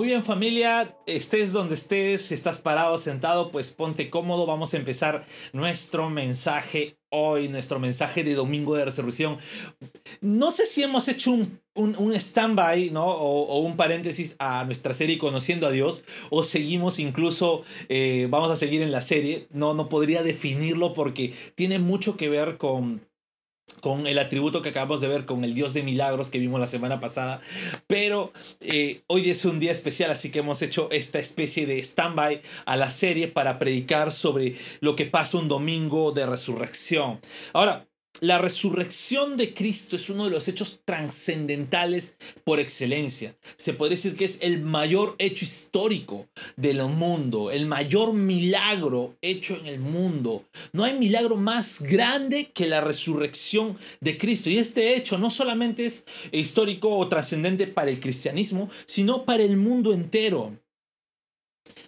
Muy bien familia, estés donde estés, estás parado, sentado, pues ponte cómodo. Vamos a empezar nuestro mensaje hoy, nuestro mensaje de Domingo de Resurrección. No sé si hemos hecho un, un, stand-by, ¿no? O, un paréntesis a nuestra serie Conociendo a Dios, o seguimos incluso, eh, vamos a seguir en la serie. No, no podría definirlo porque tiene mucho que ver con con el atributo que acabamos de ver con el Dios de milagros que vimos la semana pasada. Pero eh, hoy es un día especial, así que hemos hecho esta especie de stand-by a la serie para predicar sobre lo que pasa un domingo de resurrección. Ahora, la resurrección de Cristo es uno de los hechos trascendentales por excelencia. Se podría decir que es el mayor hecho histórico del mundo, el mayor milagro hecho en el mundo. No hay milagro más grande que la resurrección de Cristo. Y este hecho no solamente es histórico o trascendente para el cristianismo, sino para el mundo entero.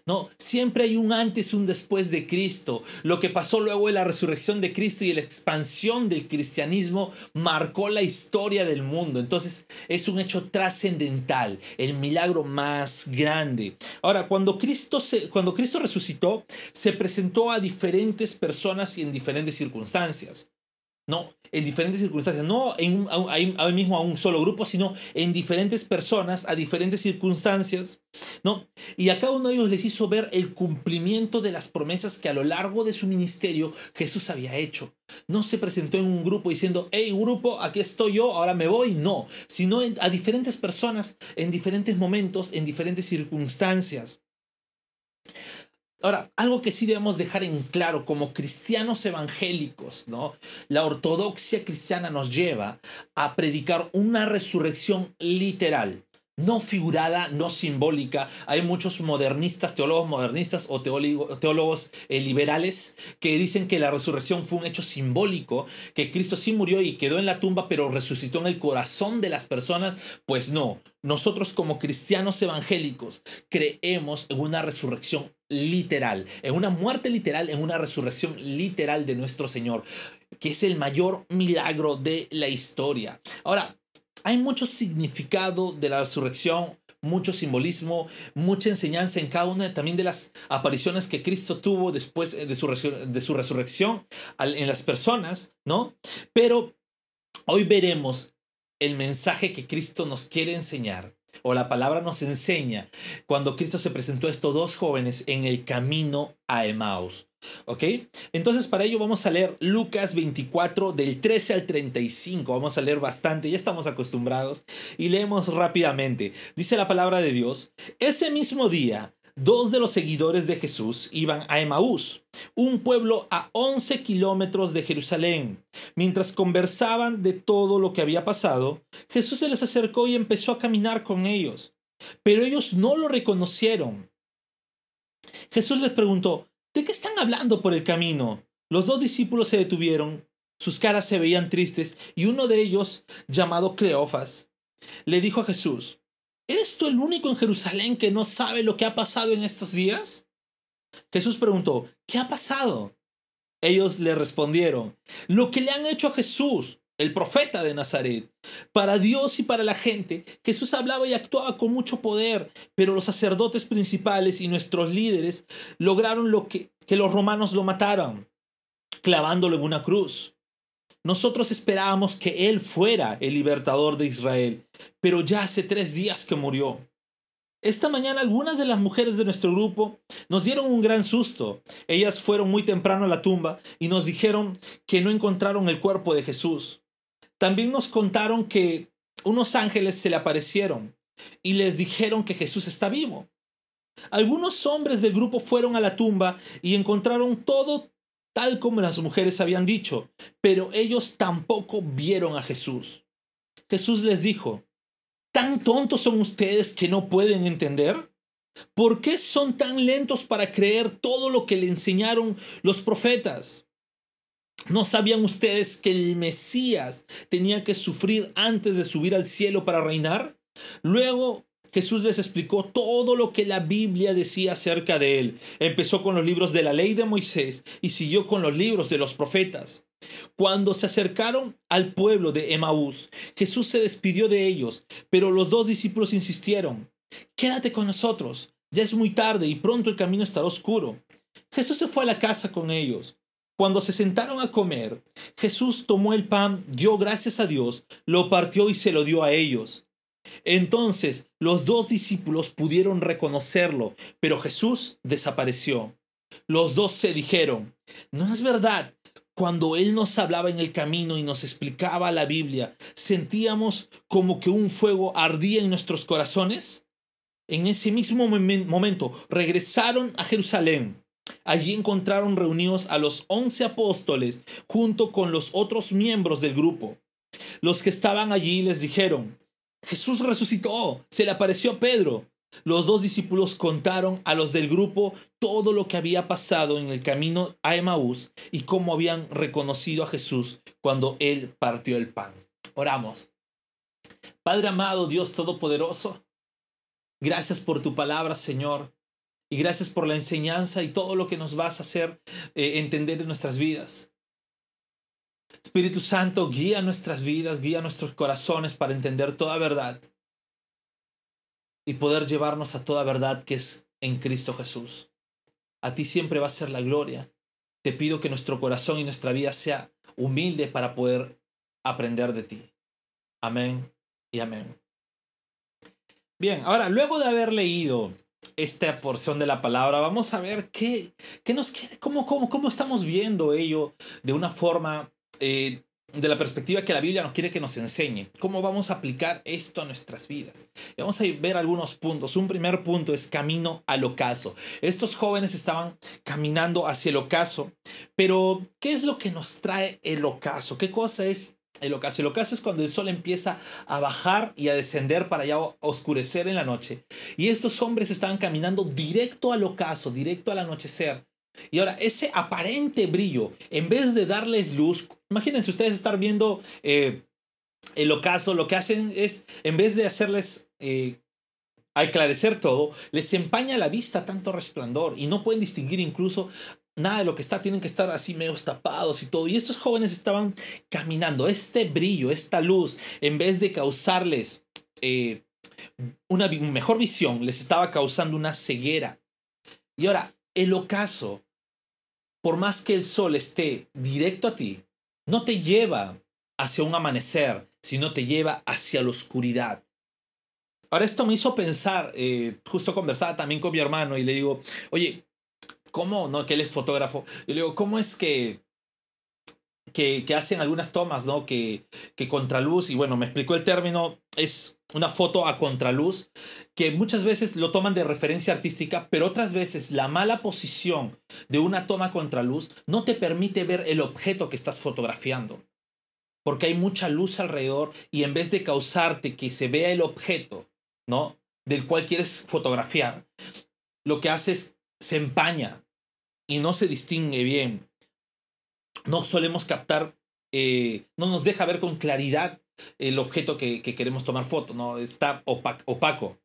No, siempre hay un antes y un después de Cristo. Lo que pasó luego de la resurrección de Cristo y la expansión del cristianismo marcó la historia del mundo. Entonces es un hecho trascendental, el milagro más grande. Ahora, cuando Cristo, se, cuando Cristo resucitó, se presentó a diferentes personas y en diferentes circunstancias. No, en diferentes circunstancias, no en, ahí mismo a un solo grupo, sino en diferentes personas, a diferentes circunstancias, ¿no? Y a cada uno de ellos les hizo ver el cumplimiento de las promesas que a lo largo de su ministerio Jesús había hecho. No se presentó en un grupo diciendo, hey grupo, aquí estoy yo, ahora me voy, no, sino a diferentes personas, en diferentes momentos, en diferentes circunstancias. Ahora, algo que sí debemos dejar en claro como cristianos evangélicos, ¿no? La ortodoxia cristiana nos lleva a predicar una resurrección literal no figurada, no simbólica. Hay muchos modernistas, teólogos modernistas o teólogos eh, liberales que dicen que la resurrección fue un hecho simbólico, que Cristo sí murió y quedó en la tumba, pero resucitó en el corazón de las personas. Pues no, nosotros como cristianos evangélicos creemos en una resurrección literal, en una muerte literal, en una resurrección literal de nuestro Señor, que es el mayor milagro de la historia. Ahora, hay mucho significado de la resurrección, mucho simbolismo, mucha enseñanza en cada una también de las apariciones que Cristo tuvo después de su, de su resurrección en las personas, ¿no? Pero hoy veremos el mensaje que Cristo nos quiere enseñar o la palabra nos enseña cuando Cristo se presentó a estos dos jóvenes en el camino a Emmaus. ¿Ok? Entonces para ello vamos a leer Lucas 24 del 13 al 35. Vamos a leer bastante, ya estamos acostumbrados. Y leemos rápidamente. Dice la palabra de Dios. Ese mismo día, dos de los seguidores de Jesús iban a Emaús, un pueblo a 11 kilómetros de Jerusalén. Mientras conversaban de todo lo que había pasado, Jesús se les acercó y empezó a caminar con ellos. Pero ellos no lo reconocieron. Jesús les preguntó, ¿De qué están hablando por el camino? Los dos discípulos se detuvieron, sus caras se veían tristes, y uno de ellos, llamado Cleofas, le dijo a Jesús, ¿Eres tú el único en Jerusalén que no sabe lo que ha pasado en estos días? Jesús preguntó, ¿qué ha pasado? Ellos le respondieron, lo que le han hecho a Jesús, el profeta de Nazaret. Para Dios y para la gente, Jesús hablaba y actuaba con mucho poder, pero los sacerdotes principales y nuestros líderes lograron lo que, que los romanos lo mataran, clavándolo en una cruz. Nosotros esperábamos que Él fuera el libertador de Israel, pero ya hace tres días que murió. Esta mañana algunas de las mujeres de nuestro grupo nos dieron un gran susto. Ellas fueron muy temprano a la tumba y nos dijeron que no encontraron el cuerpo de Jesús. También nos contaron que unos ángeles se le aparecieron y les dijeron que Jesús está vivo. Algunos hombres del grupo fueron a la tumba y encontraron todo tal como las mujeres habían dicho, pero ellos tampoco vieron a Jesús. Jesús les dijo, ¿tan tontos son ustedes que no pueden entender? ¿Por qué son tan lentos para creer todo lo que le enseñaron los profetas? ¿No sabían ustedes que el Mesías tenía que sufrir antes de subir al cielo para reinar? Luego Jesús les explicó todo lo que la Biblia decía acerca de él. Empezó con los libros de la ley de Moisés y siguió con los libros de los profetas. Cuando se acercaron al pueblo de Emaús, Jesús se despidió de ellos, pero los dos discípulos insistieron, quédate con nosotros, ya es muy tarde y pronto el camino estará oscuro. Jesús se fue a la casa con ellos. Cuando se sentaron a comer, Jesús tomó el pan, dio gracias a Dios, lo partió y se lo dio a ellos. Entonces los dos discípulos pudieron reconocerlo, pero Jesús desapareció. Los dos se dijeron, ¿no es verdad? Cuando Él nos hablaba en el camino y nos explicaba la Biblia, sentíamos como que un fuego ardía en nuestros corazones. En ese mismo momento regresaron a Jerusalén Allí encontraron reunidos a los once apóstoles junto con los otros miembros del grupo. Los que estaban allí les dijeron, Jesús resucitó, se le apareció a Pedro. Los dos discípulos contaron a los del grupo todo lo que había pasado en el camino a Emaús y cómo habían reconocido a Jesús cuando él partió el pan. Oramos. Padre amado, Dios Todopoderoso, gracias por tu palabra, Señor. Y gracias por la enseñanza y todo lo que nos vas a hacer eh, entender en nuestras vidas. Espíritu Santo, guía nuestras vidas, guía nuestros corazones para entender toda verdad y poder llevarnos a toda verdad que es en Cristo Jesús. A ti siempre va a ser la gloria. Te pido que nuestro corazón y nuestra vida sea humilde para poder aprender de ti. Amén y amén. Bien, ahora, luego de haber leído esta porción de la palabra, vamos a ver qué, qué nos quiere, cómo, cómo, cómo estamos viendo ello de una forma, eh, de la perspectiva que la Biblia nos quiere que nos enseñe, cómo vamos a aplicar esto a nuestras vidas. vamos a ver algunos puntos. Un primer punto es camino al ocaso. Estos jóvenes estaban caminando hacia el ocaso, pero ¿qué es lo que nos trae el ocaso? ¿Qué cosa es el ocaso. El ocaso es cuando el sol empieza a bajar y a descender para ya oscurecer en la noche. Y estos hombres estaban caminando directo al ocaso, directo al anochecer. Y ahora, ese aparente brillo, en vez de darles luz, imagínense ustedes estar viendo eh, el ocaso, lo que hacen es, en vez de hacerles eh, aclarecer todo, les empaña la vista tanto resplandor y no pueden distinguir incluso nada de lo que está, tienen que estar así medio tapados y todo. Y estos jóvenes estaban caminando. Este brillo, esta luz, en vez de causarles eh, una mejor visión, les estaba causando una ceguera. Y ahora, el ocaso, por más que el sol esté directo a ti, no te lleva hacia un amanecer, sino te lleva hacia la oscuridad. Ahora esto me hizo pensar, eh, justo conversaba también con mi hermano y le digo, oye, ¿cómo? No, que él es fotógrafo. Y le digo, ¿cómo es que, que, que, hacen algunas tomas, ¿no? Que, que contraluz, y bueno, me explicó el término, es una foto a contraluz, que muchas veces lo toman de referencia artística, pero otras veces la mala posición de una toma contraluz no te permite ver el objeto que estás fotografiando. Porque hay mucha luz alrededor y en vez de causarte que se vea el objeto, ¿no? Del cual quieres fotografiar, lo que hace es se empaña y no se distingue bien. No solemos captar, eh, no nos deja ver con claridad el objeto que, queremos tomar foto, ¿no? Está opaco,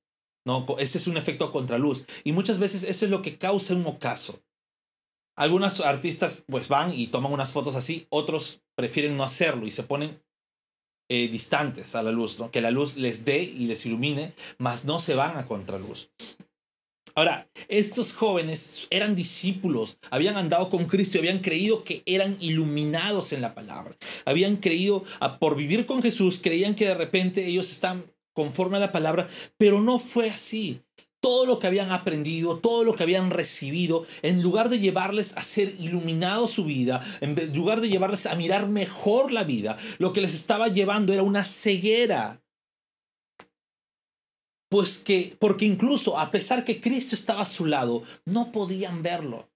¿no? Ese es un efecto a contraluz. Y muchas veces eso es lo que causa un ocaso. Algunos artistas pues van y toman unas fotos así, otros prefieren no hacerlo y se ponen eh, distantes a la luz, ¿no? que la luz les dé y les ilumine, mas no se van a contraluz. Ahora, estos jóvenes eran discípulos, habían andado con Cristo y habían creído que eran iluminados en la palabra. Habían creído, por vivir con Jesús, creían que de repente ellos están conforme a la palabra, pero no fue así. Todo lo que habían aprendido, todo lo que habían recibido, en lugar de llevarles a ser iluminado su vida, en lugar de llevarles a mirar mejor la vida, lo que les estaba llevando era una ceguera pues que, porque incluso a pesar que Cristo estaba a su lado, no podían verlo.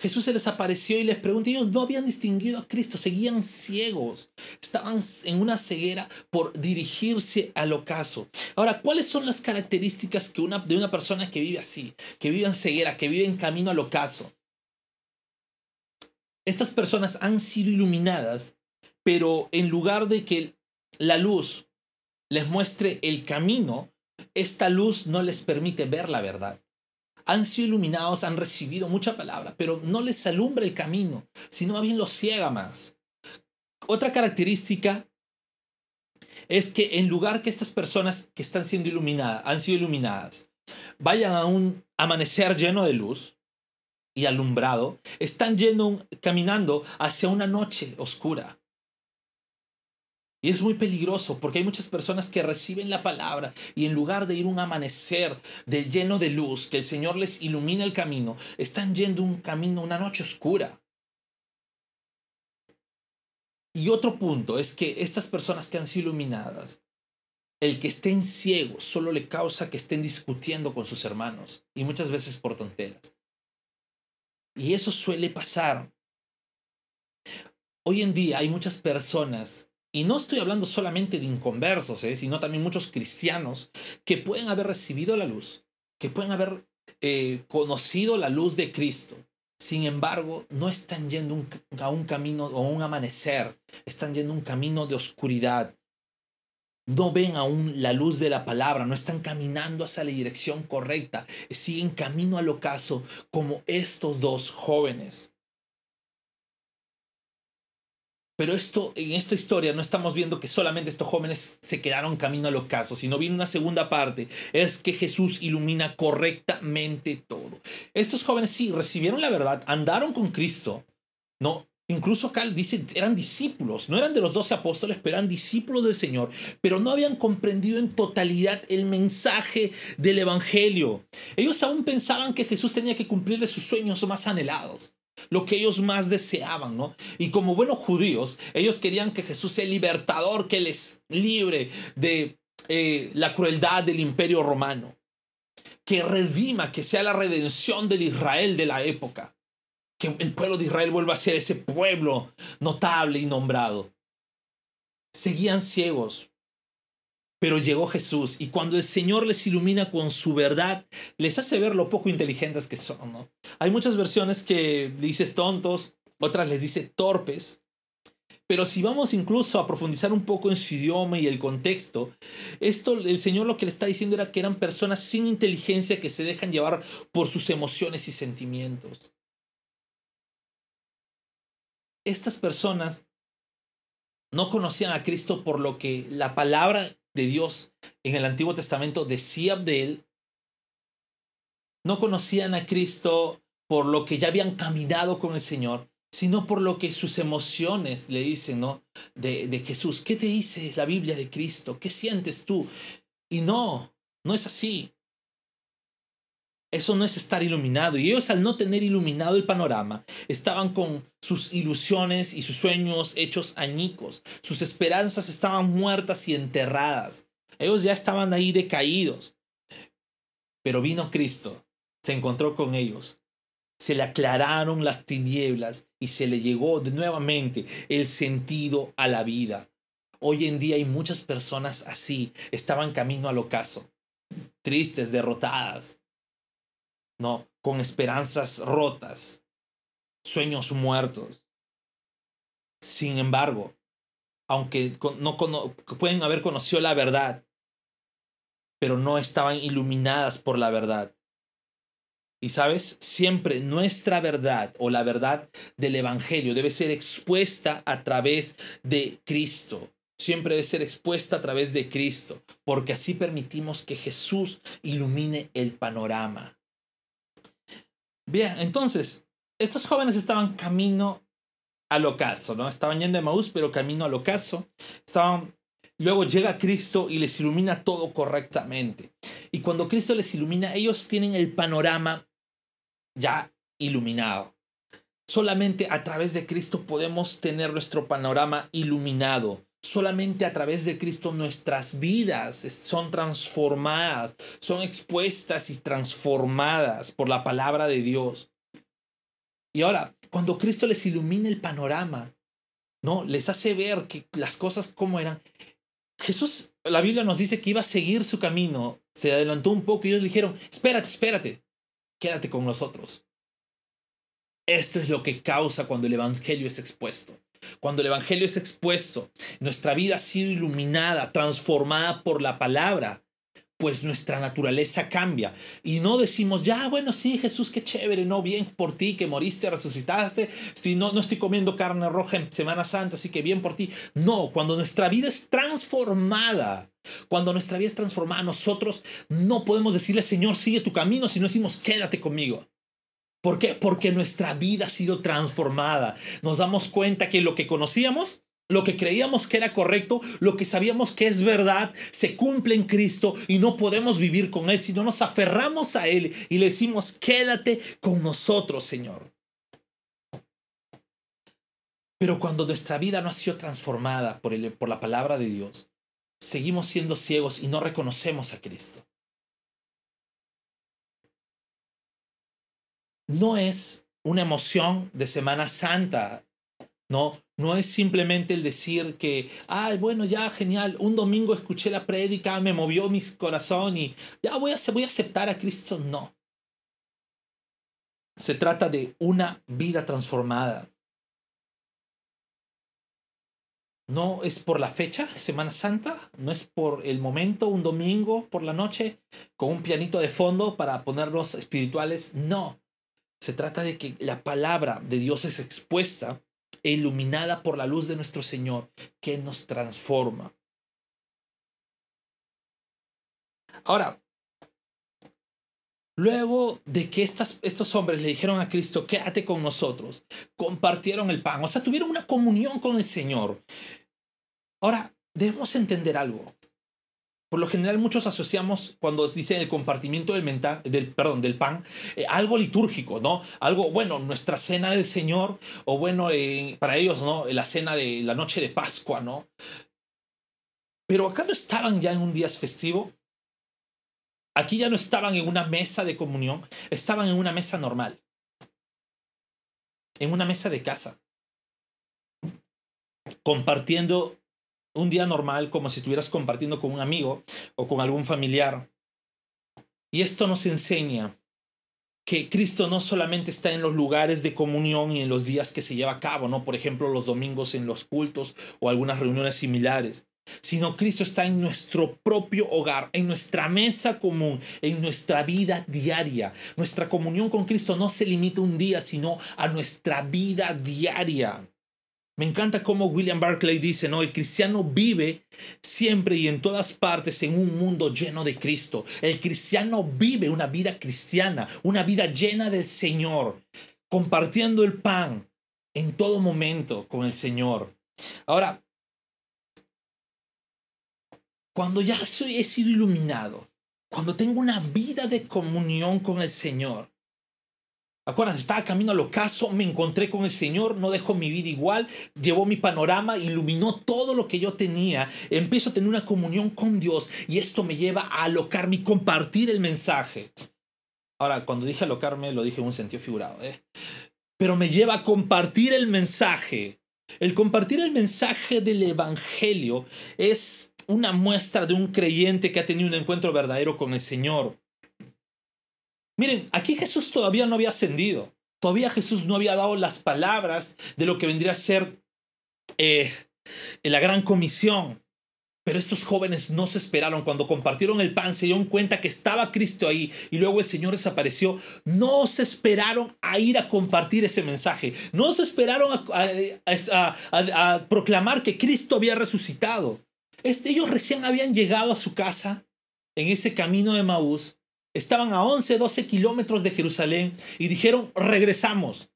Jesús se les apareció y les preguntó, ellos no habían distinguido a Cristo, seguían ciegos, estaban en una ceguera por dirigirse al ocaso. Ahora, ¿cuáles son las características que una, de una persona que vive así, que vive en ceguera, que vive en camino al ocaso? Estas personas han sido iluminadas, pero en lugar de que la luz les muestre el camino, esta luz no les permite ver la verdad. Han sido iluminados, han recibido mucha palabra, pero no les alumbra el camino, sino bien los ciega más. Otra característica es que en lugar que estas personas que están siendo iluminadas, han sido iluminadas, vayan a un amanecer lleno de luz y alumbrado, están yendo, caminando hacia una noche oscura. Y es muy peligroso porque hay muchas personas que reciben la palabra y en lugar de ir un amanecer de lleno de luz, que el Señor les ilumina el camino, están yendo un camino, una noche oscura. Y otro punto es que estas personas que han sido iluminadas, el que estén ciegos solo le causa que estén discutiendo con sus hermanos y muchas veces por tonteras. Y eso suele pasar. Hoy en día hay muchas personas, y no estoy hablando solamente de inconversos, ¿eh? sino también muchos cristianos, que pueden haber recibido la luz, que pueden haber eh, conocido la luz de Cristo, sin embargo, no están yendo a un camino o un amanecer, están yendo un camino de oscuridad. No ven aún la luz de la palabra, no están caminando hacia la dirección correcta, siguen camino al ocaso como estos dos jóvenes. Pero esto, en esta historia no estamos viendo que solamente estos jóvenes se quedaron camino al ocaso, sino viene una segunda parte, es que Jesús ilumina correctamente todo. Estos jóvenes sí recibieron la verdad, andaron con Cristo, no, Incluso acá dice, eran discípulos, no eran de los doce apóstoles, pero eran discípulos del Señor, pero no habían comprendido en totalidad el mensaje del Evangelio. Ellos aún pensaban que Jesús tenía que cumplirles sus sueños más anhelados lo que ellos más deseaban, ¿no? Y como buenos judíos, ellos querían que Jesús sea el libertador, que les libre de eh, la crueldad del imperio romano, que redima, que sea la redención del Israel de la época, que el pueblo de Israel vuelva a ser ese pueblo notable y nombrado. Seguían ciegos, pero llegó Jesús y cuando el Señor les ilumina con su verdad, les hace ver lo poco inteligentes que son. ¿no? Hay muchas versiones que dices tontos, otras les dice torpes. Pero si vamos incluso a profundizar un poco en su idioma y el contexto, esto el Señor lo que le está diciendo era que eran personas sin inteligencia que se dejan llevar por sus emociones y sentimientos. Estas personas no conocían a Cristo por lo que la palabra de Dios en el Antiguo Testamento decía de él, no conocían a Cristo por lo que ya habían caminado con el Señor, sino por lo que sus emociones le dicen, ¿no? De, de Jesús. ¿Qué te dice la Biblia de Cristo? ¿Qué sientes tú? Y no, no es así. Eso no es estar iluminado. Y ellos al no tener iluminado el panorama, estaban con sus ilusiones y sus sueños hechos añicos. Sus esperanzas estaban muertas y enterradas. Ellos ya estaban ahí decaídos. Pero vino Cristo, se encontró con ellos. Se le aclararon las tinieblas y se le llegó de nuevamente el sentido a la vida. Hoy en día hay muchas personas así, estaban camino al ocaso, tristes, derrotadas, ¿no? Con esperanzas rotas, sueños muertos. Sin embargo, aunque no pueden haber conocido la verdad, pero no estaban iluminadas por la verdad. Y sabes, siempre nuestra verdad o la verdad del Evangelio debe ser expuesta a través de Cristo. Siempre debe ser expuesta a través de Cristo, porque así permitimos que Jesús ilumine el panorama. Bien, entonces, estos jóvenes estaban camino al ocaso, ¿no? Estaban yendo de Maús, pero camino al ocaso. Estaban Luego llega Cristo y les ilumina todo correctamente. Y cuando Cristo les ilumina, ellos tienen el panorama ya iluminado. Solamente a través de Cristo podemos tener nuestro panorama iluminado. Solamente a través de Cristo nuestras vidas son transformadas, son expuestas y transformadas por la palabra de Dios. Y ahora, cuando Cristo les ilumina el panorama, ¿no? Les hace ver que las cosas como eran. Jesús, la Biblia nos dice que iba a seguir su camino. Se adelantó un poco y ellos le dijeron, espérate, espérate, quédate con nosotros. Esto es lo que causa cuando el Evangelio es expuesto. Cuando el Evangelio es expuesto, nuestra vida ha sido iluminada, transformada por la palabra. pues nuestra naturaleza cambia. Y no decimos, ya, bueno, sí, Jesús, qué chévere, no, bien por ti, que moriste, resucitaste, estoy, no, no estoy comiendo carne roja en Semana Santa, así que bien por ti. No, cuando nuestra vida es transformada, cuando nuestra vida es transformada, nosotros no podemos decirle, Señor, sigue tu camino, si no decimos, quédate conmigo. ¿Por qué? Porque nuestra vida ha sido transformada. Nos damos cuenta que lo que conocíamos lo que creíamos que era correcto, lo que sabíamos que es verdad, se cumple en Cristo y no podemos vivir con Él, sino nos aferramos a Él y le decimos, quédate con nosotros, Señor. Pero cuando nuestra vida no ha sido transformada por, por la palabra de Dios, seguimos siendo ciegos y no reconocemos a Cristo. No es una emoción de Semana Santa no, no es simplemente el decir que, ay, bueno, ya, genial, un domingo escuché la prédica, me movió mi corazón y ya voy a, voy a aceptar a Cristo. No. Se trata de una vida transformada. No es por la fecha, Semana Santa, no es por el momento, un domingo por la noche, con un pianito de fondo para ponernos espirituales. No. Se trata de que la palabra de Dios es expuesta iluminada por la luz de nuestro Señor, que nos transforma. Ahora, luego de que estas, estos hombres le dijeron a Cristo, quédate con nosotros, compartieron el pan, o sea, tuvieron una comunión con el Señor. Ahora, debemos entender algo. Por lo general muchos asociamos cuando dicen el compartimiento del, del, perdón, del pan eh, algo litúrgico, ¿no? Algo, bueno, nuestra cena del Señor o bueno, eh, para ellos, ¿no? La cena de la noche de Pascua, ¿no? Pero acá no estaban ya en un día festivo. Aquí ya no estaban en una mesa de comunión, estaban en una mesa normal. En una mesa de casa. Compartiendo un día normal como si estuvieras compartiendo con un amigo o con algún familiar. Y esto nos enseña que Cristo no solamente está en los lugares de comunión y en los días que se lleva a cabo, ¿no? Por ejemplo, los domingos en los cultos o algunas reuniones similares, sino Cristo está en nuestro propio hogar, en nuestra mesa común, en nuestra vida diaria. Nuestra comunión con Cristo no se limita un día, sino a nuestra vida diaria. Me encanta cómo William Barclay dice, no, el cristiano vive siempre y en todas partes en un mundo lleno de Cristo. El cristiano vive una vida cristiana, una vida llena del Señor, compartiendo el pan en todo momento con el Señor. Ahora, cuando ya soy, he sido iluminado, cuando tengo una vida de comunión con el Señor, Acuérdense, estaba camino al ocaso, me encontré con el Señor, no dejó mi vida igual, llevó mi panorama, iluminó todo lo que yo tenía. Empiezo a tener una comunión con Dios y esto me lleva a alocarme y compartir el mensaje. Ahora, cuando dije alocarme, lo dije en un sentido figurado, ¿eh? pero me lleva a compartir el mensaje. El compartir el mensaje del Evangelio es una muestra de un creyente que ha tenido un encuentro verdadero con el Señor. Miren, aquí Jesús todavía no había ascendido. Todavía Jesús no había dado las palabras de lo que vendría a ser eh, la gran comisión. Pero estos jóvenes no se esperaron. Cuando compartieron el pan, se dieron cuenta que estaba Cristo ahí y luego el Señor desapareció. No se esperaron a ir a compartir ese mensaje. No se esperaron a, proclamar que Cristo había resucitado. Este, ellos recién habían llegado a su casa en ese camino de Maús Estaban a 11, 12 kilómetros de Jerusalén y dijeron, regresamos.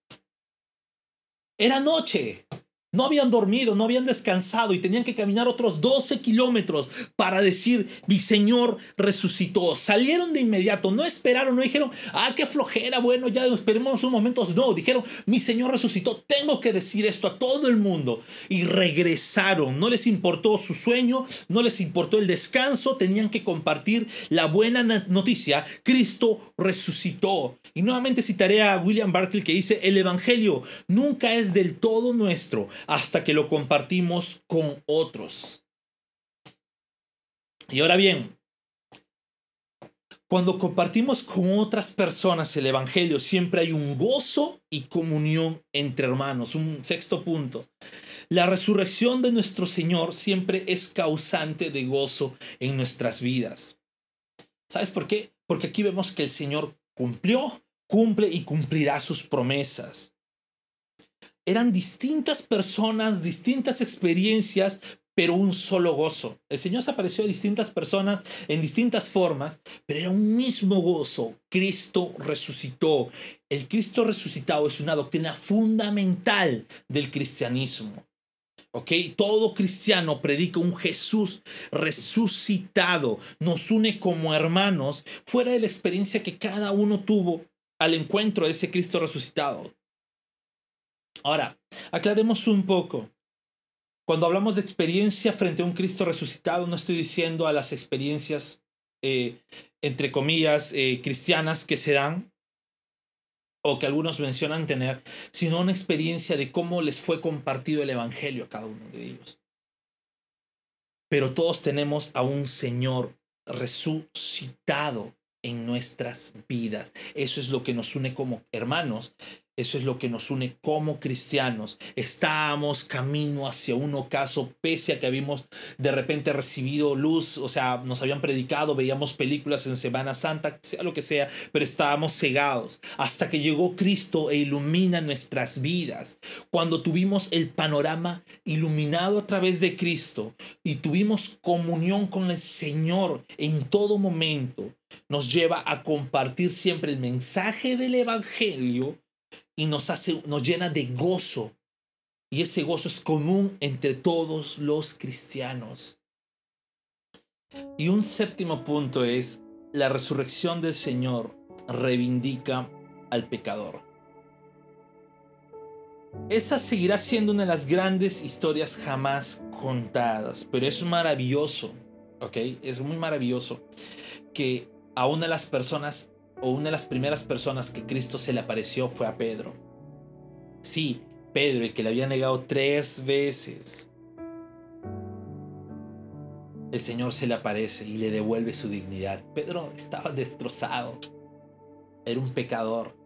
Era noche. No habían dormido, no habían descansado y tenían que caminar otros 12 kilómetros para decir, mi Señor resucitó. Salieron de inmediato, no esperaron, no dijeron, ah, qué flojera, bueno, ya esperemos un momento. No, dijeron, mi Señor resucitó, tengo que decir esto a todo el mundo. Y regresaron, no les importó su sueño, no les importó el descanso, tenían que compartir la buena noticia, Cristo resucitó. Y nuevamente citaré a William Barclay que dice, el Evangelio nunca es del todo nuestro hasta que lo compartimos con otros. Y ahora bien, cuando compartimos con otras personas el Evangelio, siempre hay un gozo y comunión entre hermanos. Un sexto punto. La resurrección de nuestro Señor siempre es causante de gozo en nuestras vidas. ¿Sabes por qué? Porque aquí vemos que el Señor cumplió, cumple y cumplirá sus promesas. Eran distintas personas, distintas experiencias, pero un solo gozo. El Señor se apareció a distintas personas en distintas formas, pero era un mismo gozo. Cristo resucitó. El Cristo resucitado es una doctrina fundamental del cristianismo. ¿Ok? Todo cristiano predica un Jesús resucitado. Nos une como hermanos fuera de la experiencia que cada uno tuvo al encuentro de ese Cristo resucitado. Ahora, aclaremos un poco. Cuando hablamos de experiencia frente a un Cristo resucitado, no estoy diciendo a las experiencias, eh, entre comillas, eh, cristianas que se dan o que algunos mencionan tener, sino una experiencia de cómo les fue compartido el Evangelio a cada uno de ellos. Pero todos tenemos a un Señor resucitado en nuestras vidas. Eso es lo que nos une como hermanos eso es lo que nos une como cristianos. Estábamos camino hacia un ocaso, pese a que habíamos de repente recibido luz, o sea, nos habían predicado, veíamos películas en Semana Santa, sea lo que sea, pero estábamos cegados. Hasta que llegó Cristo e ilumina nuestras vidas. Cuando tuvimos el panorama iluminado a través de Cristo y tuvimos comunión con el Señor en todo momento, nos lleva a compartir siempre el mensaje del Evangelio y nos hace, nos llena de gozo. Y ese gozo es común entre todos los cristianos. Y un séptimo punto es, la resurrección del Señor reivindica al pecador. Esa seguirá siendo una de las grandes historias jamás contadas, pero es maravilloso, ¿ok? Es muy maravilloso que a una de las personas o una de las primeras personas que Cristo se le apareció fue a Pedro. Sí, Pedro, el que le había negado tres veces. El Señor se le aparece y le devuelve su dignidad. Pedro estaba destrozado. Era un pecador.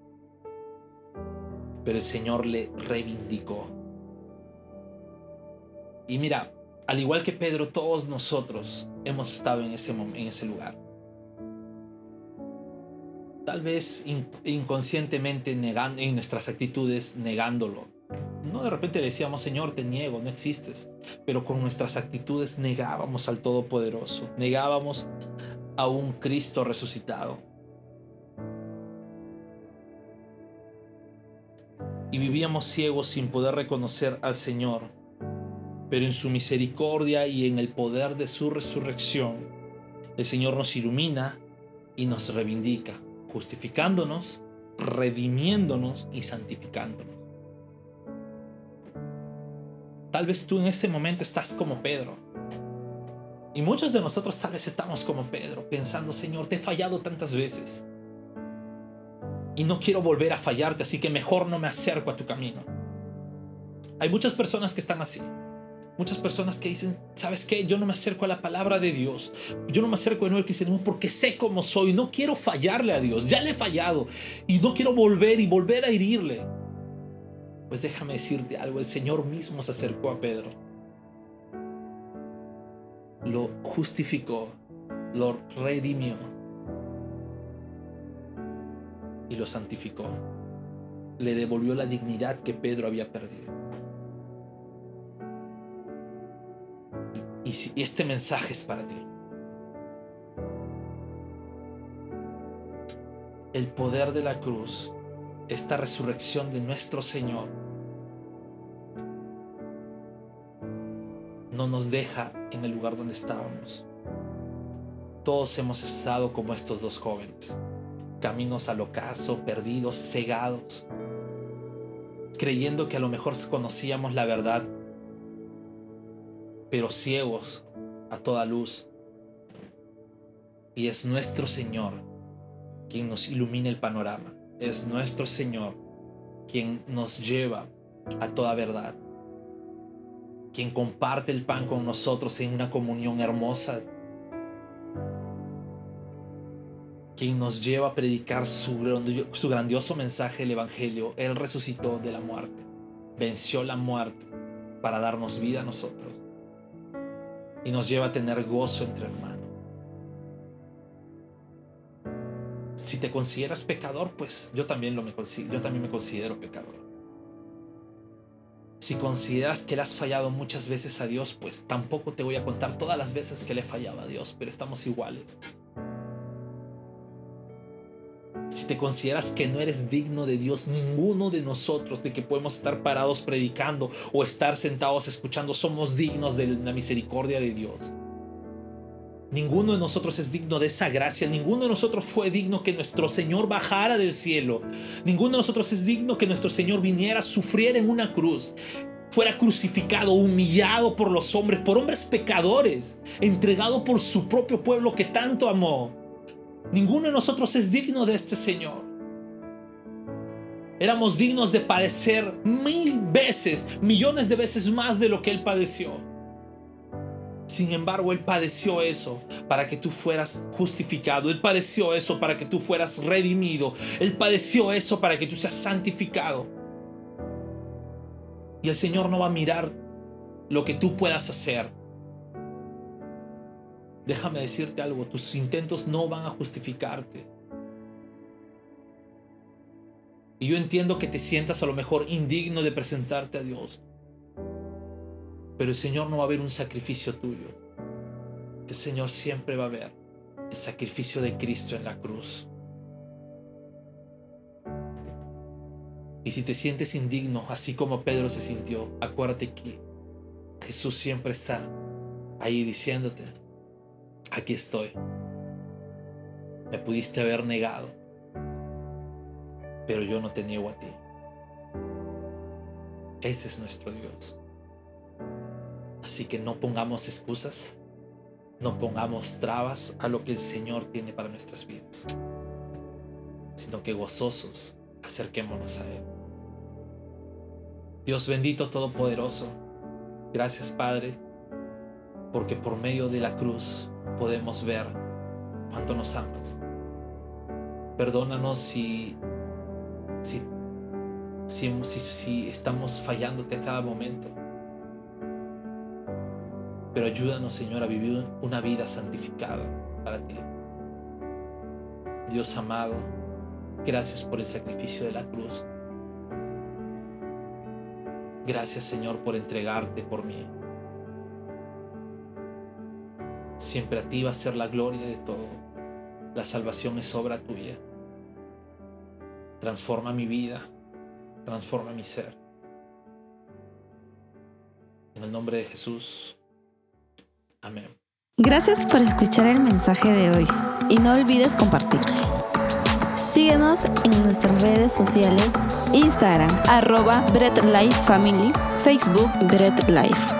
Pero el Señor le reivindicó. Y mira, al igual que Pedro, todos nosotros hemos estado en ese, en ese lugar tal vez inconscientemente negando, en nuestras actitudes negándolo. No de repente decíamos, Señor, te niego, no existes. Pero con nuestras actitudes negábamos al Todopoderoso, negábamos a un Cristo resucitado. Y vivíamos ciegos sin poder reconocer al Señor. Pero en su misericordia y en el poder de su resurrección, el Señor nos ilumina y nos reivindica justificándonos, redimiéndonos y santificándonos. Tal vez tú en este momento estás como Pedro. Y muchos de nosotros tal vez estamos como Pedro, pensando, Señor, te he fallado tantas veces. Y no quiero volver a fallarte, así que mejor no me acerco a tu camino. Hay muchas personas que están así. Muchas personas que dicen, ¿sabes qué? Yo no me acerco a la palabra de Dios. Yo no me acerco de nuevo al cristianismo porque sé cómo soy. No quiero fallarle a Dios. Ya le he fallado. Y no quiero volver y volver a herirle. Pues déjame decirte algo. El Señor mismo se acercó a Pedro. Lo justificó. Lo redimió. Y lo santificó. Le devolvió la dignidad que Pedro había perdido. Y este mensaje es para ti. El poder de la cruz, esta resurrección de nuestro Señor, no nos deja en el lugar donde estábamos. Todos hemos estado como estos dos jóvenes, caminos al ocaso, perdidos, cegados, creyendo que a lo mejor conocíamos la verdad pero ciegos a toda luz. Y es nuestro Señor quien nos ilumina el panorama. Es nuestro Señor quien nos lleva a toda verdad. Quien comparte el pan con nosotros en una comunión hermosa. Quien nos lleva a predicar su, grandioso mensaje, el Evangelio. Él resucitó de la muerte. Venció la muerte para darnos vida a nosotros y nos lleva a tener gozo entre hermanos. Si te consideras pecador, pues yo también, lo me, yo también me considero pecador. Si consideras que le has fallado muchas veces a Dios, pues tampoco te voy a contar todas las veces que le fallaba a Dios, pero estamos iguales. Si te consideras que no eres digno de Dios, ninguno de nosotros, de que podemos estar parados predicando o estar sentados escuchando, somos dignos de la misericordia de Dios. Ninguno de nosotros es digno de esa gracia. Ninguno de nosotros fue digno que nuestro Señor bajara del cielo. Ninguno de nosotros es digno que nuestro Señor viniera, sufriera en una cruz. Fuera crucificado, humillado por los hombres, por hombres pecadores, entregado por su propio pueblo que tanto amó. Ninguno de nosotros es digno de este Señor. Éramos dignos de padecer mil veces, millones de veces más de lo que Él padeció. Sin embargo, Él padeció eso para que tú fueras justificado. Él padeció eso para que tú fueras redimido. Él padeció eso para que tú seas santificado. Y el Señor no va a mirar lo que tú puedas hacer. Déjame decirte algo, tus intentos no van a justificarte. Y yo entiendo que te sientas a lo mejor indigno de presentarte a Dios. Pero el Señor no va a ver un sacrificio tuyo. El Señor siempre va a ver el sacrificio de Cristo en la cruz. Y si te sientes indigno, así como Pedro se sintió, acuérdate que Jesús siempre está ahí diciéndote, aquí estoy. Me pudiste haber negado, pero yo no te niego a ti. Ese es nuestro Dios. Así que no pongamos excusas, no pongamos trabas a lo que el Señor tiene para nuestras vidas, sino que gozosos acerquémonos a Él. Dios bendito Todopoderoso, gracias Padre, porque por medio de la cruz podemos ver cuánto nos amas. Perdónanos si, si, si, estamos fallándote a cada momento pero ayúdanos, Señor, a vivir una vida santificada para ti. Dios amado, gracias por el sacrificio de la cruz. Gracias, Señor, por entregarte por mí. Siempre a ti va a ser la gloria de todo. La salvación es obra tuya. Transforma mi vida, transforma mi ser. En el nombre de Jesús. Amén. Gracias por escuchar el mensaje de hoy y no olvides compartirlo. Síguenos en nuestras redes sociales, Instagram, arroba Bread Life Family, Facebook Bread Life.